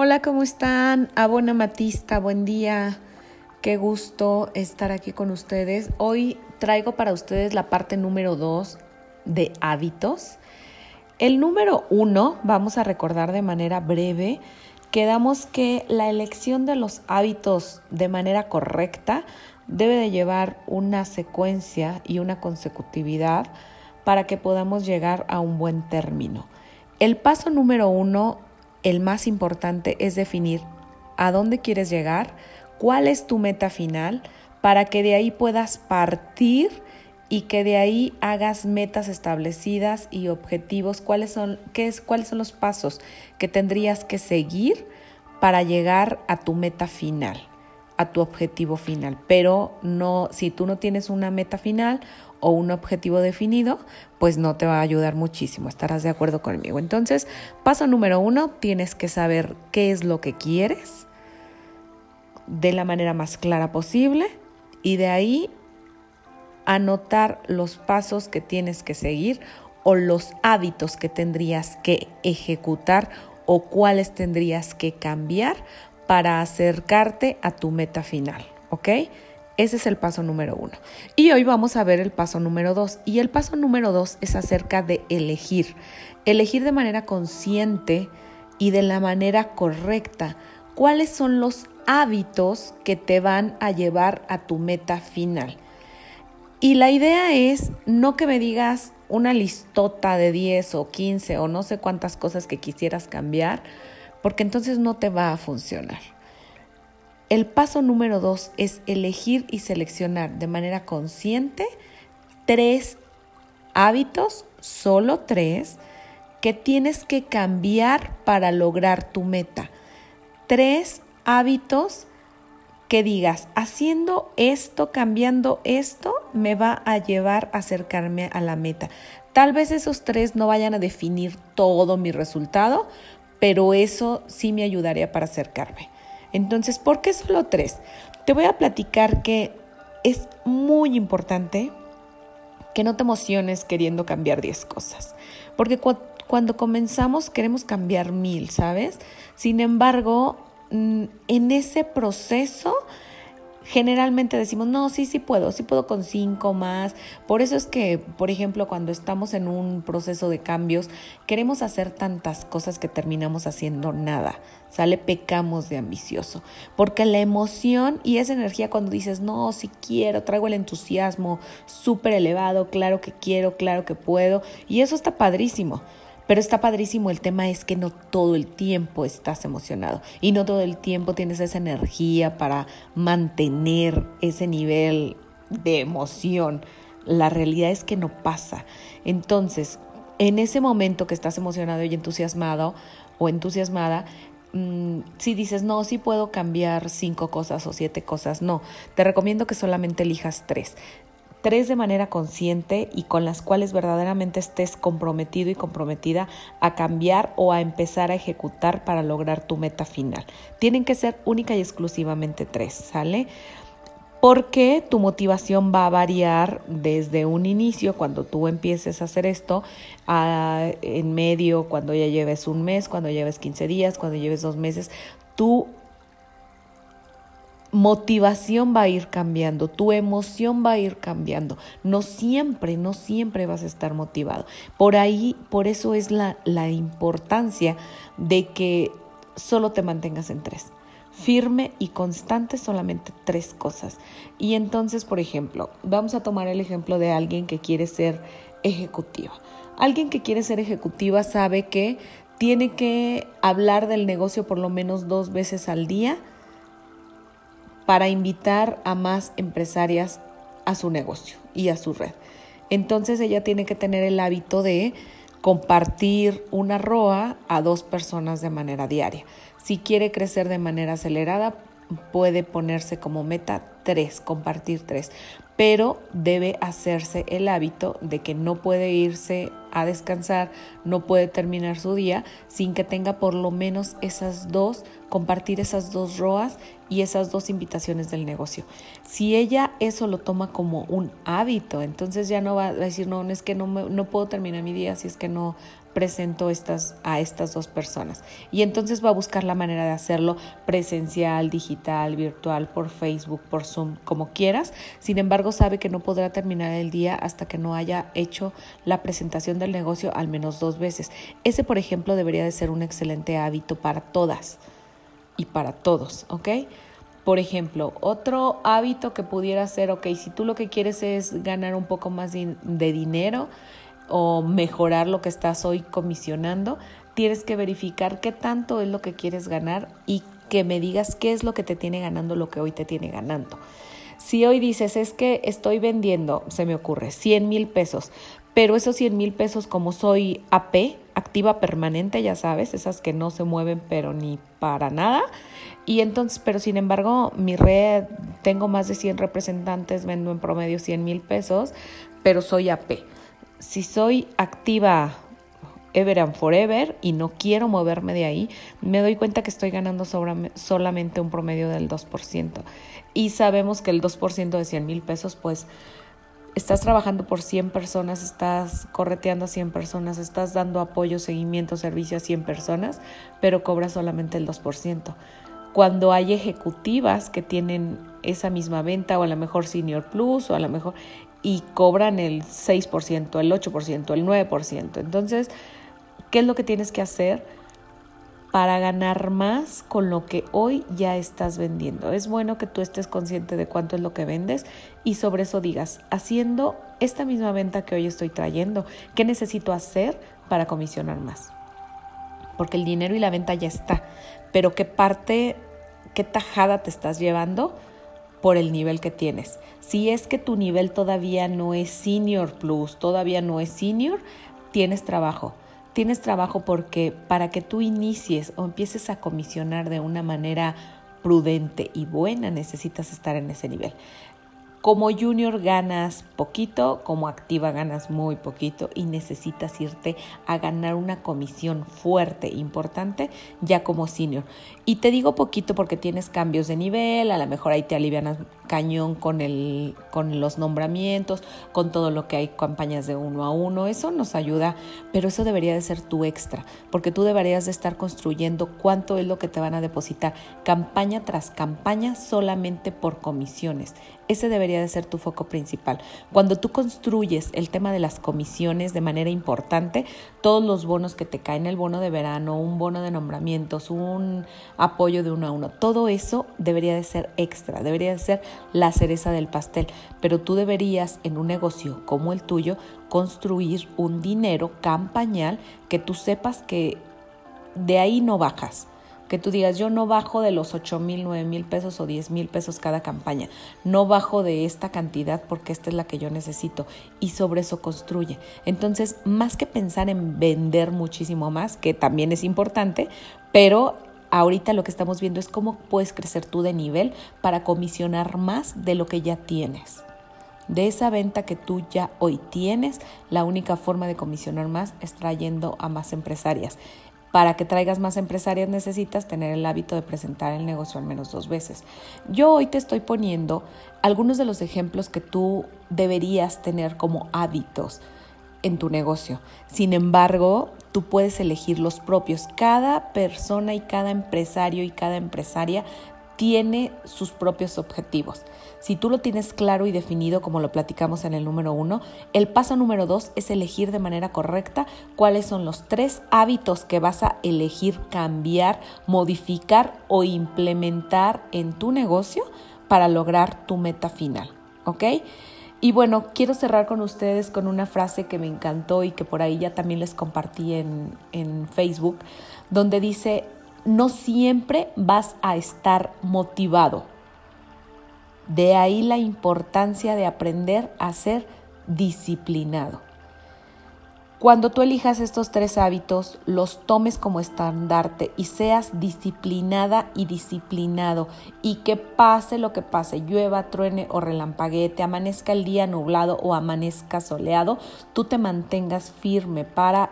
Hola, ¿cómo están? Abona Matista, buen día. Qué gusto estar aquí con ustedes. Hoy traigo para ustedes la parte número dos de hábitos. El número uno, vamos a recordar de manera breve, quedamos que la elección de los hábitos de manera correcta debe de llevar una secuencia y una consecutividad para que podamos llegar a un buen término. El paso número uno el más importante es definir a dónde quieres llegar, cuál es tu meta final, para que de ahí puedas partir y que de ahí hagas metas establecidas y objetivos, cuáles son, qué es, cuáles son los pasos que tendrías que seguir para llegar a tu meta final, a tu objetivo final. Pero no, si tú no tienes una meta final o un objetivo definido, pues no te va a ayudar muchísimo, estarás de acuerdo conmigo. Entonces, paso número uno, tienes que saber qué es lo que quieres de la manera más clara posible y de ahí anotar los pasos que tienes que seguir o los hábitos que tendrías que ejecutar o cuáles tendrías que cambiar para acercarte a tu meta final, ¿ok? Ese es el paso número uno. Y hoy vamos a ver el paso número dos. Y el paso número dos es acerca de elegir. Elegir de manera consciente y de la manera correcta cuáles son los hábitos que te van a llevar a tu meta final. Y la idea es no que me digas una listota de 10 o 15 o no sé cuántas cosas que quisieras cambiar, porque entonces no te va a funcionar. El paso número dos es elegir y seleccionar de manera consciente tres hábitos, solo tres, que tienes que cambiar para lograr tu meta. Tres hábitos que digas, haciendo esto, cambiando esto, me va a llevar a acercarme a la meta. Tal vez esos tres no vayan a definir todo mi resultado, pero eso sí me ayudaría para acercarme. Entonces, ¿por qué solo tres? Te voy a platicar que es muy importante que no te emociones queriendo cambiar 10 cosas, porque cuando comenzamos queremos cambiar mil, ¿sabes? Sin embargo, mm, en ese proceso generalmente decimos, no, sí, sí puedo, sí puedo con cinco más. Por eso es que, por ejemplo, cuando estamos en un proceso de cambios, queremos hacer tantas cosas que terminamos haciendo nada. Sale, pecamos de ambicioso. Porque la emoción y esa energía cuando dices, no, sí quiero, traigo el entusiasmo súper elevado, claro que quiero, claro que puedo. Y eso está padrísimo. Pero está padrísimo, el tema es que no todo el tiempo estás emocionado y no todo el tiempo tienes esa energía para mantener ese nivel de emoción. La realidad es que no pasa. Entonces, en ese momento que estás emocionado y entusiasmado o entusiasmada, mm, si dices, no, sí puedo cambiar cinco cosas o siete cosas, no, te recomiendo que solamente elijas tres tres de manera consciente y con las cuales verdaderamente estés comprometido y comprometida a cambiar o a empezar a ejecutar para lograr tu meta final. Tienen que ser única y exclusivamente tres, ¿sale? Porque tu motivación va a variar desde un inicio, cuando tú empieces a hacer esto, a, en medio, cuando ya lleves un mes, cuando lleves 15 días, cuando lleves dos meses. Tú motivación va a ir cambiando, tu emoción va a ir cambiando. No siempre, no siempre vas a estar motivado. Por ahí, por eso es la, la importancia de que solo te mantengas en tres. Firme y constante solamente tres cosas. Y entonces, por ejemplo, vamos a tomar el ejemplo de alguien que quiere ser ejecutiva. Alguien que quiere ser ejecutiva sabe que tiene que hablar del negocio por lo menos dos veces al día para invitar a más empresarias a su negocio y a su red. Entonces ella tiene que tener el hábito de compartir una ROA a dos personas de manera diaria. Si quiere crecer de manera acelerada, puede ponerse como meta tres, compartir tres, pero debe hacerse el hábito de que no puede irse a descansar, no puede terminar su día sin que tenga por lo menos esas dos, compartir esas dos ROAS y esas dos invitaciones del negocio. Si ella eso lo toma como un hábito, entonces ya no va a decir, no, es que no, no puedo terminar mi día si es que no presento estas, a estas dos personas. Y entonces va a buscar la manera de hacerlo presencial, digital, virtual, por Facebook, por Zoom, como quieras. Sin embargo, sabe que no podrá terminar el día hasta que no haya hecho la presentación del negocio al menos dos veces. Ese, por ejemplo, debería de ser un excelente hábito para todas y para todos, ¿ok? Por ejemplo, otro hábito que pudiera ser, ok, si tú lo que quieres es ganar un poco más de, dinero o mejorar lo que estás hoy comisionando, tienes que verificar qué tanto es lo que quieres ganar y que me digas qué es lo que te tiene ganando lo que hoy te tiene ganando. Si hoy dices, es que estoy vendiendo, se me ocurre, 100 mil pesos, pero esos 100 mil pesos como soy AP, activa permanente, ya sabes, esas que no se mueven pero ni para nada, y entonces, pero sin embargo, mi red, tengo más de 100 representantes, vendo en promedio 100 mil pesos, pero soy AP. Si soy activa ever and forever y no quiero moverme de ahí, me doy cuenta que estoy ganando solamente un promedio del 2%. Y sabemos que el 2% de 100 mil pesos, pues estás trabajando por 100 personas, estás correteando a 100 personas, estás dando apoyo, seguimiento, servicio a 100 personas, pero cobras solamente el 2% cuando hay ejecutivas que tienen esa misma venta o a lo mejor Senior Plus o a lo mejor y cobran el 6%, el 8%, el 9%. Entonces, ¿qué es lo que tienes que hacer para ganar más con lo que hoy ya estás vendiendo? Es bueno que tú estés consciente de cuánto es lo que vendes y sobre eso digas, haciendo esta misma venta que hoy estoy trayendo, ¿qué necesito hacer para comisionar más? porque el dinero y la venta ya está, pero qué parte, qué tajada te estás llevando por el nivel que tienes. Si es que tu nivel todavía no es senior plus, todavía no es senior, tienes trabajo. Tienes trabajo porque para que tú inicies o empieces a comisionar de una manera prudente y buena, necesitas estar en ese nivel. Como junior ganas poquito, como activa ganas muy poquito y necesitas irte a ganar una comisión fuerte, importante, ya como senior. Y te digo poquito porque tienes cambios de nivel, a lo mejor ahí te alivianas cañón con, el, con los nombramientos, con todo lo que hay campañas de uno a uno, eso nos ayuda, pero eso debería de ser tu extra, porque tú deberías de estar construyendo cuánto es lo que te van a depositar, campaña tras campaña solamente por comisiones. Ese debería de ser tu foco principal. Cuando tú construyes el tema de las comisiones de manera importante, todos los bonos que te caen, el bono de verano, un bono de nombramientos, un apoyo de uno a uno, todo eso debería de ser extra, debería de ser la cereza del pastel. Pero tú deberías en un negocio como el tuyo construir un dinero campañal que tú sepas que de ahí no bajas que tú digas, yo no bajo de los 8 mil, 9 mil pesos o 10 mil pesos cada campaña, no bajo de esta cantidad porque esta es la que yo necesito y sobre eso construye. Entonces, más que pensar en vender muchísimo más, que también es importante, pero ahorita lo que estamos viendo es cómo puedes crecer tú de nivel para comisionar más de lo que ya tienes. De esa venta que tú ya hoy tienes, la única forma de comisionar más es trayendo a más empresarias. Para que traigas más empresarias necesitas tener el hábito de presentar el negocio al menos dos veces. Yo hoy te estoy poniendo algunos de los ejemplos que tú deberías tener como hábitos en tu negocio. Sin embargo, tú puedes elegir los propios. Cada persona y cada empresario y cada empresaria tiene sus propios objetivos. Si tú lo tienes claro y definido, como lo platicamos en el número uno, el paso número dos es elegir de manera correcta cuáles son los tres hábitos que vas a elegir cambiar, modificar o implementar en tu negocio para lograr tu meta final. ¿Ok? Y bueno, quiero cerrar con ustedes con una frase que me encantó y que por ahí ya también les compartí en, en Facebook, donde dice, no siempre vas a estar motivado. De ahí la importancia de aprender a ser disciplinado. Cuando tú elijas estos tres hábitos, los tomes como estandarte y seas disciplinada y disciplinado y que pase lo que pase, llueva, truene o relampaguee, amanezca el día nublado o amanezca soleado, tú te mantengas firme para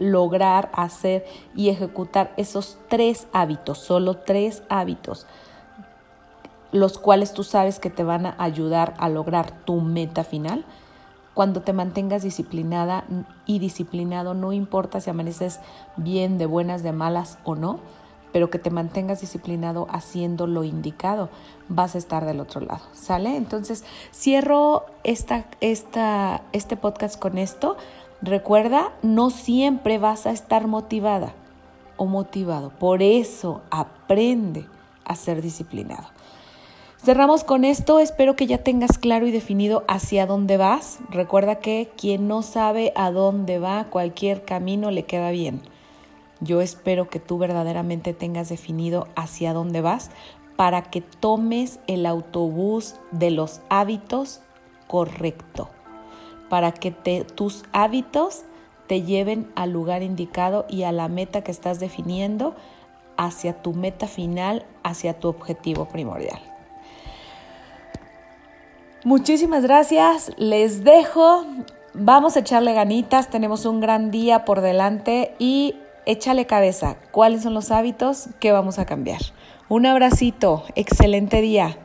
lograr hacer y ejecutar esos tres hábitos, solo tres hábitos, los cuales tú sabes que te van a ayudar a lograr tu meta final cuando te mantengas disciplinada y disciplinado, no importa si amaneces bien, de buenas, de malas o no, pero que te mantengas disciplinado haciendo lo indicado, vas a estar del otro lado, ¿sale? Entonces, cierro esta, esta, este podcast con esto. Recuerda, no siempre vas a estar motivada o motivado. Por eso aprende a ser disciplinado. Cerramos con esto, espero que ya tengas claro y definido hacia dónde vas. Recuerda que quien no sabe a dónde va, cualquier camino le queda bien. Yo espero que tú verdaderamente tengas definido hacia dónde vas para que tomes el autobús de los hábitos correcto, para que tus hábitos te lleven al lugar indicado y a la meta que estás definiendo hacia tu meta final, hacia tu objetivo primordial. Muchísimas gracias, les dejo, vamos a echarle ganitas, tenemos un gran día por delante y échale cabeza, ¿cuáles son los hábitos que vamos a cambiar? Un abracito, excelente día.